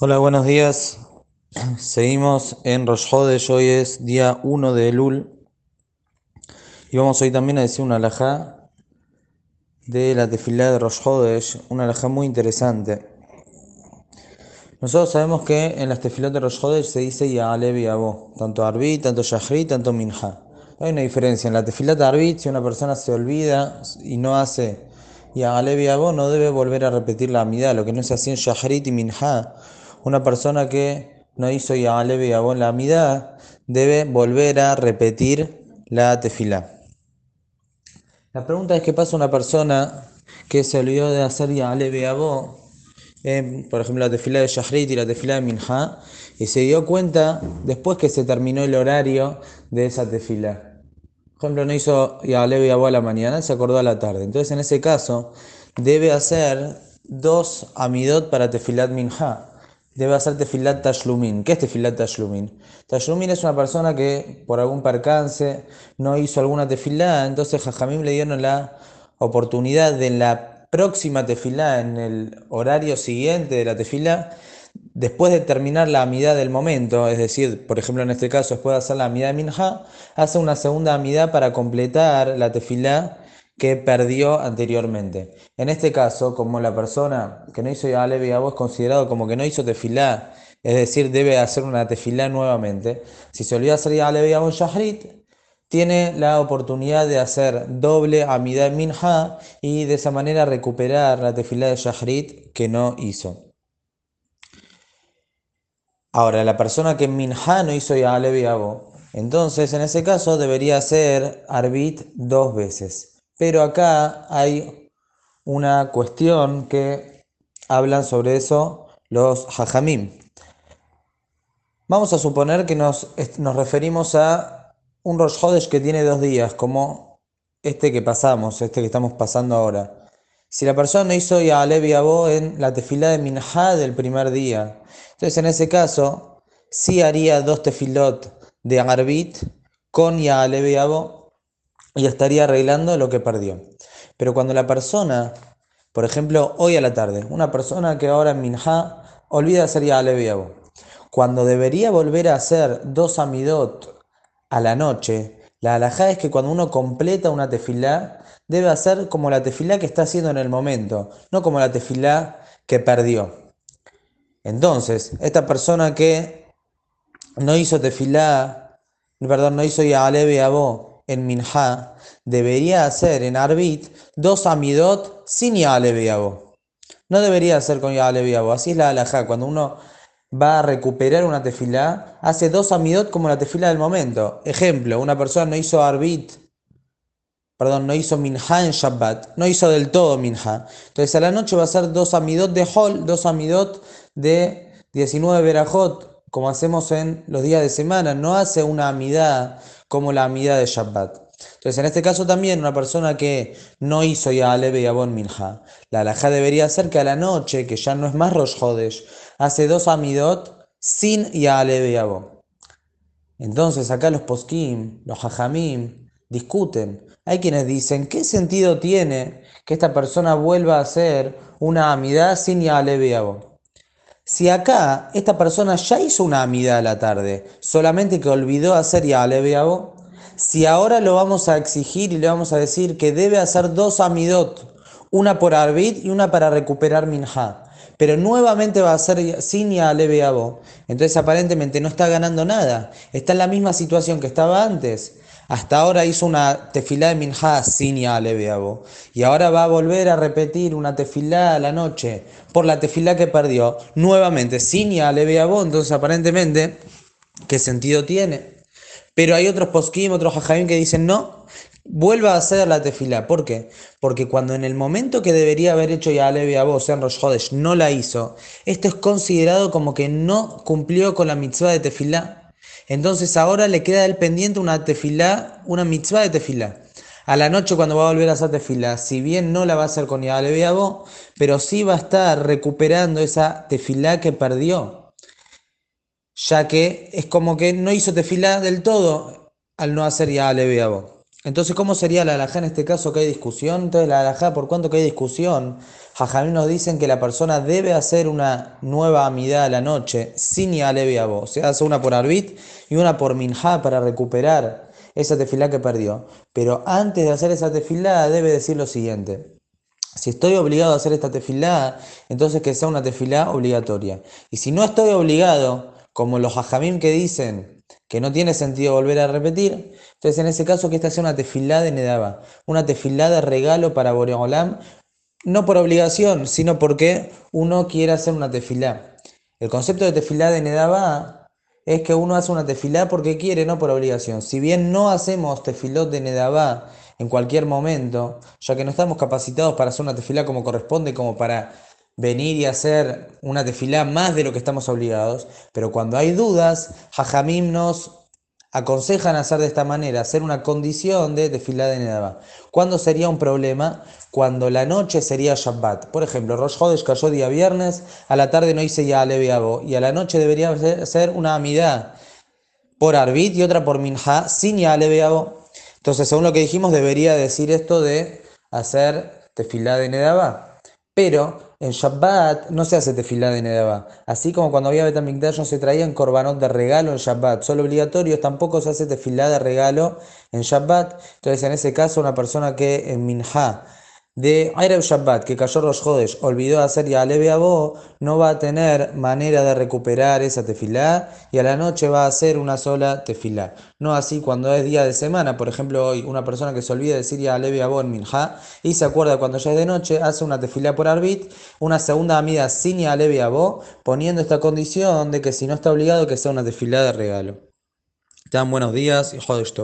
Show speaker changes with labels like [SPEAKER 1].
[SPEAKER 1] Hola, buenos días. Seguimos en Rosh Hodesh, hoy es día 1 de Elul. Y vamos hoy también a decir una alajá de la tefilá de Rosh Hodesh, una alajá muy interesante. Nosotros sabemos que en las tefilot de Rosh Hodesh se dice Ya'alev y tanto Arbit, tanto Shahrit, tanto Minha. Hay una diferencia. En la tefilá de Arbit, si una persona se olvida y no hace Ya'alev y no debe volver a repetir la amidad, lo que no es así en Shahrit y Minha una persona que no hizo Ya'alev y Abon la amidad debe volver a repetir la tefilá. La pregunta es qué pasa una persona que se olvidó de hacer Ya'alev y Abon, por ejemplo la tefilá de Shahrit y la tefilá de Minha, y se dio cuenta después que se terminó el horario de esa tefilá. Por ejemplo, no hizo Ya'alev y Abon a la mañana, se acordó a la tarde. Entonces, en ese caso, debe hacer dos amidot para tefilat Minha debe hacer tefilat tashlumin. ¿Qué es tefilat tashlumin? Tashlumin es una persona que por algún percance no hizo alguna tefilá, entonces Jajamim le dieron la oportunidad de la próxima tefilá, en el horario siguiente de la tefilá, después de terminar la amidad del momento, es decir, por ejemplo en este caso después de hacer la amidad de Minha, hace una segunda amidad para completar la tefilá que perdió anteriormente. En este caso, como la persona que no hizo Yalev y es considerado como que no hizo tefilá, es decir, debe hacer una tefilá nuevamente, si se olvida hacer Yalev y Abos Shahrit, tiene la oportunidad de hacer doble Amidah Minha y de esa manera recuperar la tefilá de Shahrit que no hizo. Ahora, la persona que Minha no hizo Yalev y entonces en ese caso debería hacer Arbit dos veces. Pero acá hay una cuestión que hablan sobre eso los hajamim. Vamos a suponer que nos, nos referimos a un Rosh Hodesh que tiene dos días, como este que pasamos, este que estamos pasando ahora. Si la persona hizo Ya'alev y Abo en la tefilá de Minha del primer día, entonces en ese caso sí haría dos tefilot de Arbit con Ya'alev y Abo y estaría arreglando lo que perdió. Pero cuando la persona, por ejemplo, hoy a la tarde, una persona que ahora en Minha olvida hacer ya Aleviabo, cuando debería volver a hacer dos amidot a la noche, la alajá es que cuando uno completa una tefilá, debe hacer como la tefilá que está haciendo en el momento, no como la tefilá que perdió. Entonces, esta persona que no hizo tefilá, perdón, no hizo ya Abo, en Minha debería hacer en Arbit dos Amidot sin Ya'aleviabo. No debería hacer con Ya'aleviabo. Así es la halajá. Cuando uno va a recuperar una tefilá, hace dos Amidot como la tefilá del momento. Ejemplo, una persona no hizo Arbit, perdón, no hizo Minha en Shabbat, no hizo del todo Minha. Entonces a la noche va a hacer dos Amidot de Hol, dos Amidot de 19 Berajot, como hacemos en los días de semana. No hace una amidad como la amida de Shabbat. Entonces, en este caso también, una persona que no hizo ya Aleve y Abon Minha, la alajá debería ser que a la noche, que ya no es más Rosh Hodesh, hace dos amidot sin ya Aleve y Abon. Entonces, acá los poskim, los hajamim, discuten. Hay quienes dicen, ¿qué sentido tiene que esta persona vuelva a hacer una amidad sin ya Aleve y Abon? Si acá esta persona ya hizo una amida a la tarde, solamente que olvidó hacer aleviabo, si ahora lo vamos a exigir y le vamos a decir que debe hacer dos amidot, una por arbit y una para recuperar minha, pero nuevamente va a hacer sin ya aleviabo, entonces aparentemente no está ganando nada, está en la misma situación que estaba antes. Hasta ahora hizo una tefilá de Minha sin Ya'aleviabo. Y ahora va a volver a repetir una tefilá a la noche por la tefilá que perdió. Nuevamente sin Ya'aleviabo. Entonces, aparentemente, ¿qué sentido tiene? Pero hay otros poskim, otros hajamim que dicen no, vuelva a hacer la tefilá. ¿Por qué? Porque cuando en el momento que debería haber hecho Ya'aleviabo, o sea, en Rosh Hodesh, no la hizo, esto es considerado como que no cumplió con la mitzvah de tefilá. Entonces ahora le queda el pendiente una tefilá, una mitzvah de tefilá. A la noche cuando va a volver a hacer tefilá, si bien no la va a hacer con Yaleviabo, pero sí va a estar recuperando esa tefilá que perdió. Ya que es como que no hizo tefilá del todo al no hacer Yaleviabo. Entonces, ¿cómo sería la alajá en este caso que hay discusión? Entonces, la alajá, ¿por cuánto que hay discusión? Jajamín nos dicen que la persona debe hacer una nueva amidad a la noche, sin yaleviabo. O sea, hace una por arbit y una por minja para recuperar esa tefilá que perdió. Pero antes de hacer esa tefilá, debe decir lo siguiente. Si estoy obligado a hacer esta tefilá, entonces que sea una tefilá obligatoria. Y si no estoy obligado, como los hajamim que dicen que no tiene sentido volver a repetir, entonces en ese caso que esta sea una tefilá de Nedaba, una tefilá de regalo para Boreolam, no por obligación, sino porque uno quiere hacer una tefilá. El concepto de tefilá de Nedaba es que uno hace una tefilá porque quiere, no por obligación. Si bien no hacemos tefilot de Nedaba en cualquier momento, ya que no estamos capacitados para hacer una tefilá como corresponde, como para venir y hacer una tefilá más de lo que estamos obligados, pero cuando hay dudas, Jajamim nos aconsejan hacer de esta manera, hacer una condición de tefilá de Nedabá. ¿Cuándo sería un problema? Cuando la noche sería Shabbat. Por ejemplo, Rosh Hodesh cayó día viernes, a la tarde no hice ya Aleviabo, y a la noche debería ser una amidad por Arbit y otra por Minha, sin ya Aleviabo. Entonces, según lo que dijimos, debería decir esto de hacer tefilá de Nedabá. Pero en Shabbat no se hace tefilá de Nedabá. Así como cuando había Betamikdash no se traían corbanot de regalo en Shabbat. Solo obligatorios, tampoco se hace tefilá de regalo en Shabbat. Entonces, en ese caso, una persona que en Minha de Erev Shabbat, que cayó Rosh Hodesh, olvidó hacer ya Abo, no va a tener manera de recuperar esa tefilá y a la noche va a hacer una sola tefilá. No así cuando es día de semana, por ejemplo, hoy una persona que se olvida de decir ya Abo en Minha y se acuerda cuando ya es de noche, hace una tefilá por Arbit, una segunda amida sin ya Abo, poniendo esta condición de que si no está obligado, que sea una tefilá de regalo. Dan buenos días y Hodesh